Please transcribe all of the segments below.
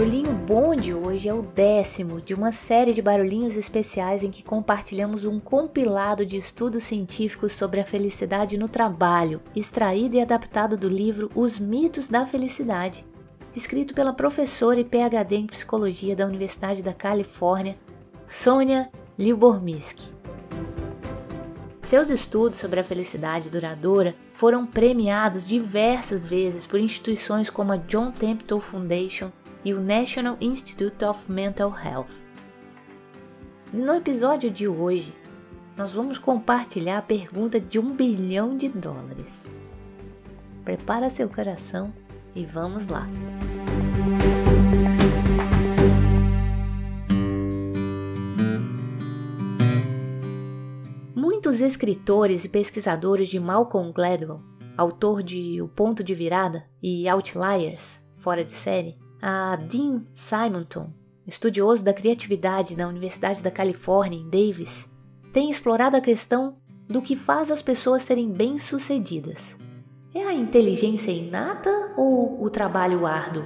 barulhinho bom de hoje é o décimo de uma série de barulhinhos especiais em que compartilhamos um compilado de estudos científicos sobre a felicidade no trabalho, extraído e adaptado do livro Os Mitos da Felicidade, escrito pela professora e PhD em psicologia da Universidade da Califórnia, Sônia Liubormisky. Seus estudos sobre a felicidade duradoura foram premiados diversas vezes por instituições como a John Templeton Foundation e o National Institute of Mental Health. No episódio de hoje, nós vamos compartilhar a pergunta de um bilhão de dólares. Prepara seu coração e vamos lá! Muitos escritores e pesquisadores de Malcolm Gladwell, autor de O Ponto de Virada e Outliers, Fora de Série, a Dean Simonton, estudioso da criatividade na Universidade da Califórnia em Davis, tem explorado a questão do que faz as pessoas serem bem-sucedidas. É a inteligência inata ou o trabalho árduo?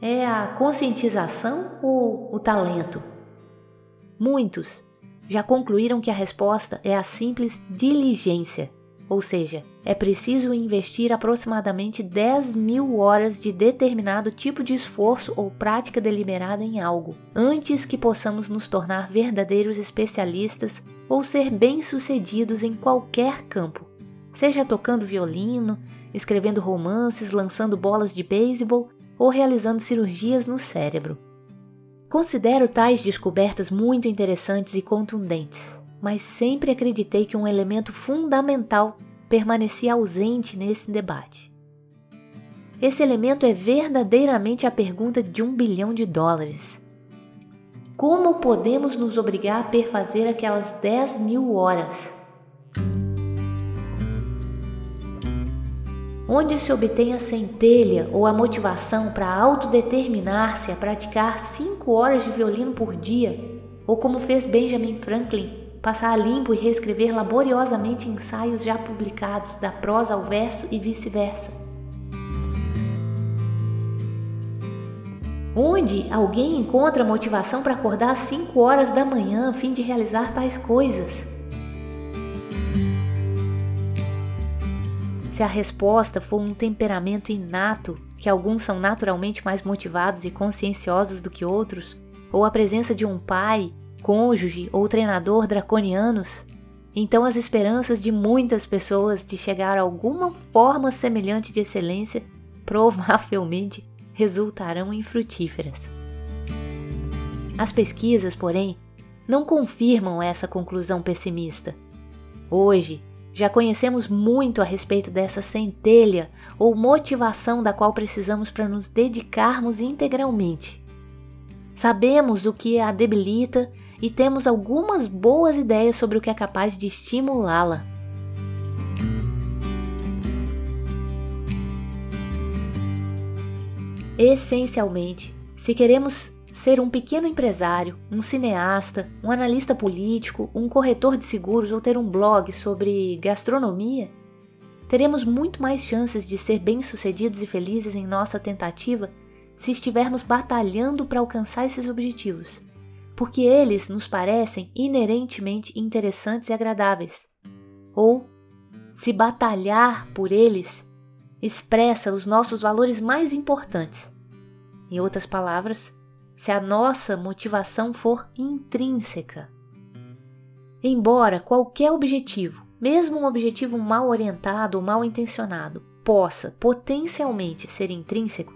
É a conscientização ou o talento? Muitos já concluíram que a resposta é a simples diligência, ou seja, é preciso investir aproximadamente 10 mil horas de determinado tipo de esforço ou prática deliberada em algo, antes que possamos nos tornar verdadeiros especialistas ou ser bem-sucedidos em qualquer campo, seja tocando violino, escrevendo romances, lançando bolas de beisebol ou realizando cirurgias no cérebro. Considero tais descobertas muito interessantes e contundentes, mas sempre acreditei que um elemento fundamental permanecia ausente nesse debate. Esse elemento é verdadeiramente a pergunta de um bilhão de dólares. Como podemos nos obrigar a perfazer aquelas 10 mil horas? Onde se obtém a centelha ou a motivação para autodeterminar-se a praticar 5 horas de violino por dia? Ou como fez Benjamin Franklin, passar a limpo e reescrever laboriosamente ensaios já publicados, da prosa ao verso e vice-versa. Onde alguém encontra motivação para acordar às 5 horas da manhã a fim de realizar tais coisas? Se a resposta for um temperamento inato, que alguns são naturalmente mais motivados e conscienciosos do que outros, ou a presença de um pai cônjuge ou treinador draconianos, então as esperanças de muitas pessoas de chegar a alguma forma semelhante de excelência provavelmente resultarão infrutíferas. As pesquisas, porém, não confirmam essa conclusão pessimista. Hoje, já conhecemos muito a respeito dessa centelha ou motivação da qual precisamos para nos dedicarmos integralmente. Sabemos o que a debilita e temos algumas boas ideias sobre o que é capaz de estimulá-la. Essencialmente, se queremos ser um pequeno empresário, um cineasta, um analista político, um corretor de seguros ou ter um blog sobre gastronomia, teremos muito mais chances de ser bem-sucedidos e felizes em nossa tentativa se estivermos batalhando para alcançar esses objetivos porque eles nos parecem inerentemente interessantes e agradáveis. Ou, se batalhar por eles expressa os nossos valores mais importantes. Em outras palavras, se a nossa motivação for intrínseca. Embora qualquer objetivo, mesmo um objetivo mal orientado ou mal intencionado, possa potencialmente ser intrínseco,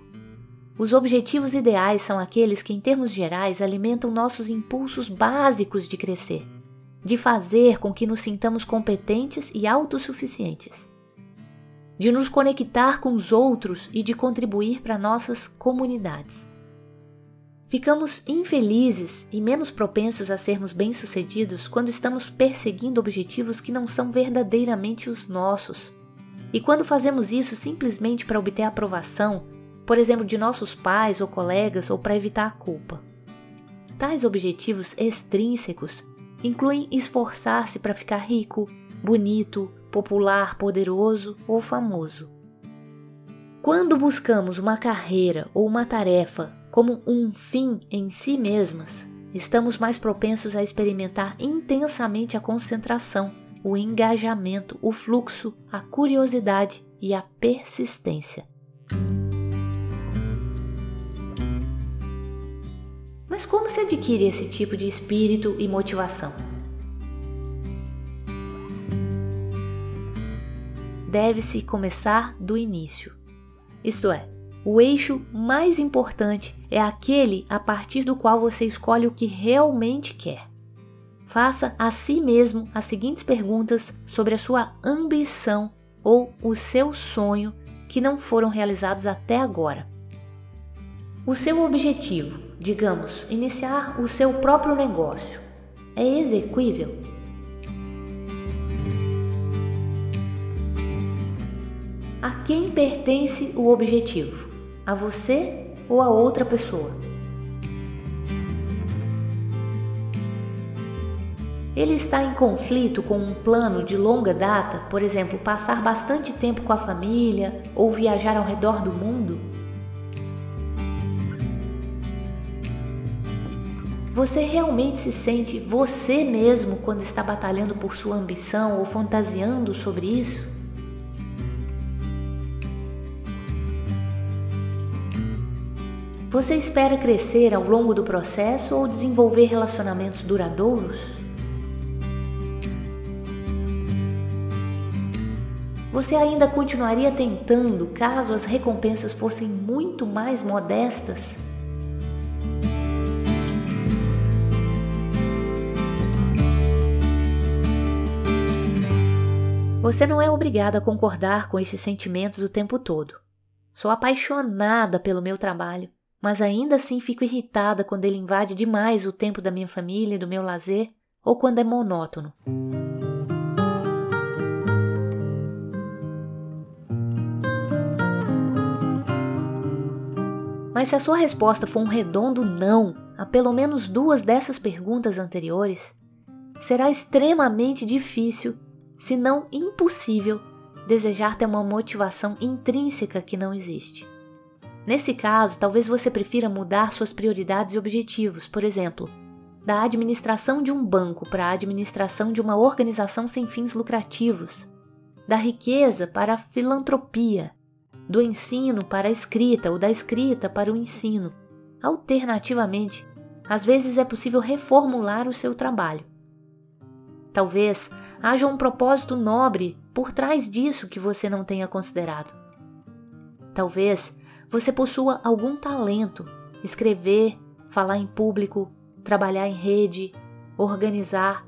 os objetivos ideais são aqueles que, em termos gerais, alimentam nossos impulsos básicos de crescer, de fazer com que nos sintamos competentes e autossuficientes, de nos conectar com os outros e de contribuir para nossas comunidades. Ficamos infelizes e menos propensos a sermos bem-sucedidos quando estamos perseguindo objetivos que não são verdadeiramente os nossos, E quando fazemos isso simplesmente para obter aprovação, por exemplo, de nossos pais ou colegas ou para evitar a culpa. Tais objetivos extrínsecos incluem esforçar-se para ficar rico, bonito, popular, poderoso ou famoso. Quando buscamos uma carreira ou uma tarefa como um fim em si mesmas, estamos mais propensos a experimentar intensamente a concentração, o engajamento, o fluxo, a curiosidade e a persistência. Mas como se adquire esse tipo de espírito e motivação? Deve-se começar do início. Isto é, o eixo mais importante é aquele a partir do qual você escolhe o que realmente quer. Faça a si mesmo as seguintes perguntas sobre a sua ambição ou o seu sonho que não foram realizados até agora. O seu objetivo, digamos, iniciar o seu próprio negócio, é execuível? A quem pertence o objetivo? A você ou a outra pessoa? Ele está em conflito com um plano de longa data, por exemplo, passar bastante tempo com a família ou viajar ao redor do mundo? Você realmente se sente você mesmo quando está batalhando por sua ambição ou fantasiando sobre isso? Você espera crescer ao longo do processo ou desenvolver relacionamentos duradouros? Você ainda continuaria tentando caso as recompensas fossem muito mais modestas? Você não é obrigado a concordar com estes sentimentos o tempo todo. Sou apaixonada pelo meu trabalho, mas ainda assim fico irritada quando ele invade demais o tempo da minha família e do meu lazer ou quando é monótono. Mas se a sua resposta for um redondo não a pelo menos duas dessas perguntas anteriores, será extremamente difícil, se não impossível, desejar ter uma motivação intrínseca que não existe. Nesse caso, talvez você prefira mudar suas prioridades e objetivos, por exemplo, da administração de um banco para a administração de uma organização sem fins lucrativos, da riqueza para a filantropia, do ensino para a escrita ou da escrita para o ensino. Alternativamente, às vezes é possível reformular o seu trabalho. Talvez haja um propósito nobre por trás disso que você não tenha considerado. Talvez você possua algum talento, escrever, falar em público, trabalhar em rede, organizar,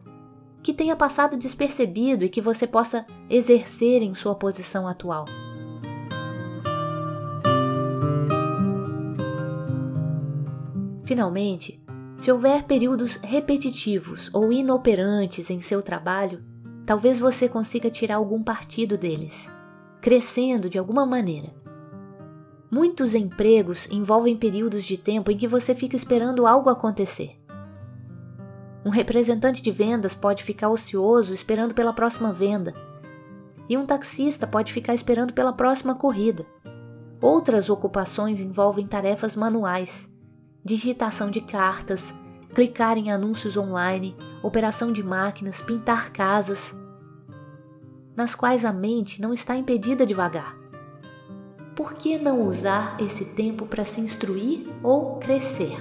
que tenha passado despercebido e que você possa exercer em sua posição atual. Finalmente, se houver períodos repetitivos ou inoperantes em seu trabalho, talvez você consiga tirar algum partido deles, crescendo de alguma maneira. Muitos empregos envolvem períodos de tempo em que você fica esperando algo acontecer. Um representante de vendas pode ficar ocioso esperando pela próxima venda, e um taxista pode ficar esperando pela próxima corrida. Outras ocupações envolvem tarefas manuais, digitação de cartas, clicar em anúncios online, operação de máquinas, pintar casas, nas quais a mente não está impedida de vagar. Por que não usar esse tempo para se instruir ou crescer?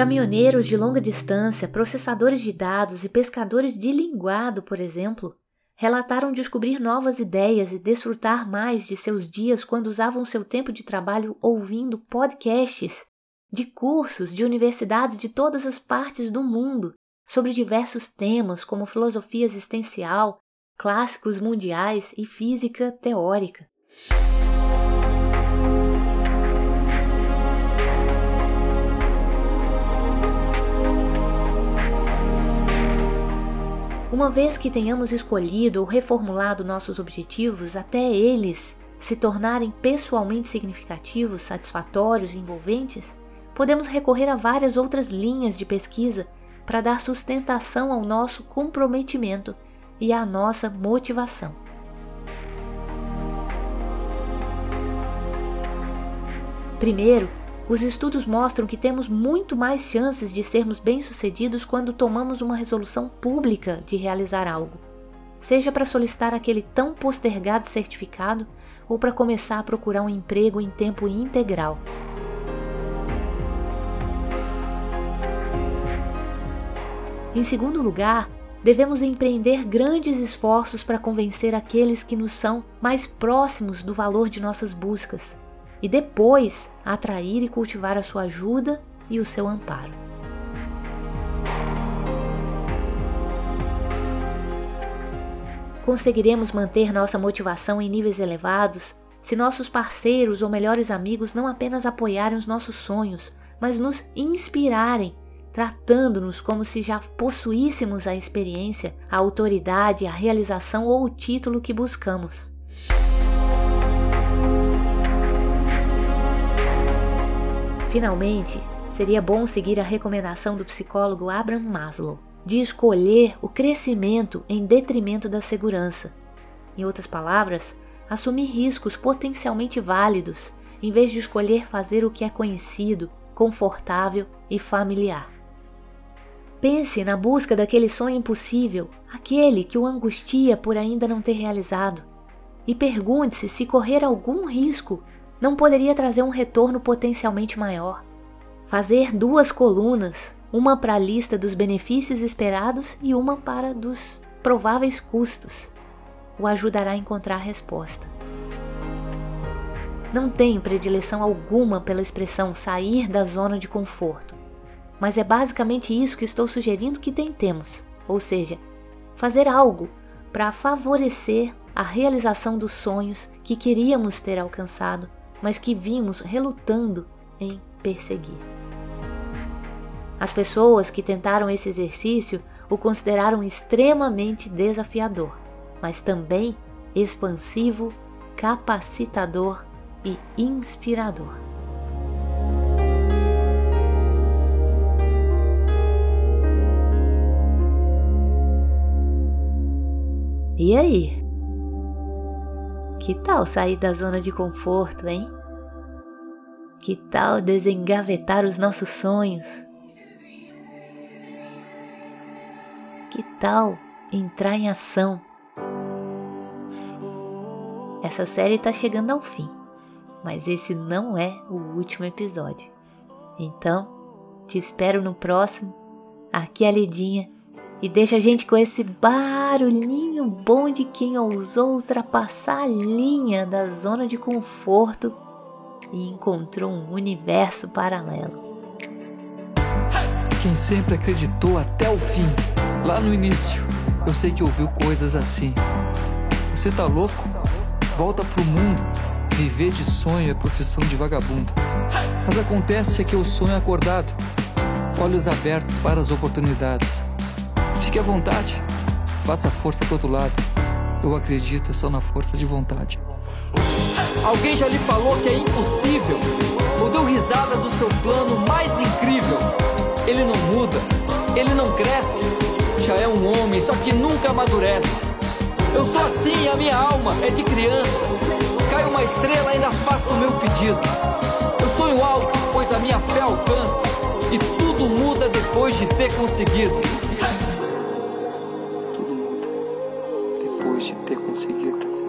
Caminhoneiros de longa distância, processadores de dados e pescadores de linguado, por exemplo, relataram descobrir novas ideias e desfrutar mais de seus dias quando usavam seu tempo de trabalho ouvindo podcasts de cursos de universidades de todas as partes do mundo sobre diversos temas como filosofia existencial, clássicos mundiais e física teórica. Uma vez que tenhamos escolhido ou reformulado nossos objetivos até eles se tornarem pessoalmente significativos, satisfatórios e envolventes, podemos recorrer a várias outras linhas de pesquisa para dar sustentação ao nosso comprometimento e à nossa motivação. Primeiro, os estudos mostram que temos muito mais chances de sermos bem-sucedidos quando tomamos uma resolução pública de realizar algo, seja para solicitar aquele tão postergado certificado ou para começar a procurar um emprego em tempo integral. Em segundo lugar, devemos empreender grandes esforços para convencer aqueles que nos são mais próximos do valor de nossas buscas e depois atrair e cultivar a sua ajuda e o seu amparo. Conseguiremos manter nossa motivação em níveis elevados se nossos parceiros ou melhores amigos não apenas apoiarem os nossos sonhos, mas nos inspirarem, tratando-nos como se já possuíssemos a experiência, a autoridade, a realização ou o título que buscamos. Finalmente, seria bom seguir a recomendação do psicólogo Abraham Maslow de escolher o crescimento em detrimento da segurança. Em outras palavras, assumir riscos potencialmente válidos em vez de escolher fazer o que é conhecido, confortável e familiar. Pense na busca daquele sonho impossível, aquele que o angustia por ainda não ter realizado, e pergunte-se se correr algum risco não poderia trazer um retorno potencialmente maior. Fazer duas colunas, uma para a lista dos benefícios esperados e uma para dos prováveis custos, o ajudará a encontrar a resposta. Não tenho predileção alguma pela expressão sair da zona de conforto, mas é basicamente isso que estou sugerindo que tentemos, ou seja, fazer algo para favorecer a realização dos sonhos que queríamos ter alcançado mas que vimos relutando em perseguir. As pessoas que tentaram esse exercício o consideraram extremamente desafiador, mas também expansivo, capacitador e inspirador. E aí? Que tal sair da zona de conforto, hein? Que tal desengavetar os nossos sonhos? Que tal entrar em ação? Essa série está chegando ao fim, mas esse não é o último episódio. Então, te espero no próximo. Aqui é a Lidinha e deixa a gente com esse barulhinho bom de quem ousou ultrapassar a linha da zona de conforto e encontrou um universo paralelo. Quem sempre acreditou até o fim, lá no início, eu sei que ouviu coisas assim. Você tá louco? Volta pro mundo. Viver de sonho é profissão de vagabundo. Mas acontece é que eu sonho acordado, olhos abertos para as oportunidades. Fique à vontade. Faça força pro outro lado. Eu acredito só na força de vontade. Alguém já lhe falou que é impossível? Ou deu risada do seu plano mais incrível? Ele não muda, ele não cresce. Já é um homem, só que nunca amadurece. Eu sou assim, a minha alma é de criança. Cai uma estrela, ainda faço o meu pedido. Eu sonho alto, pois a minha fé alcança. E tudo muda depois de ter conseguido. conseguido.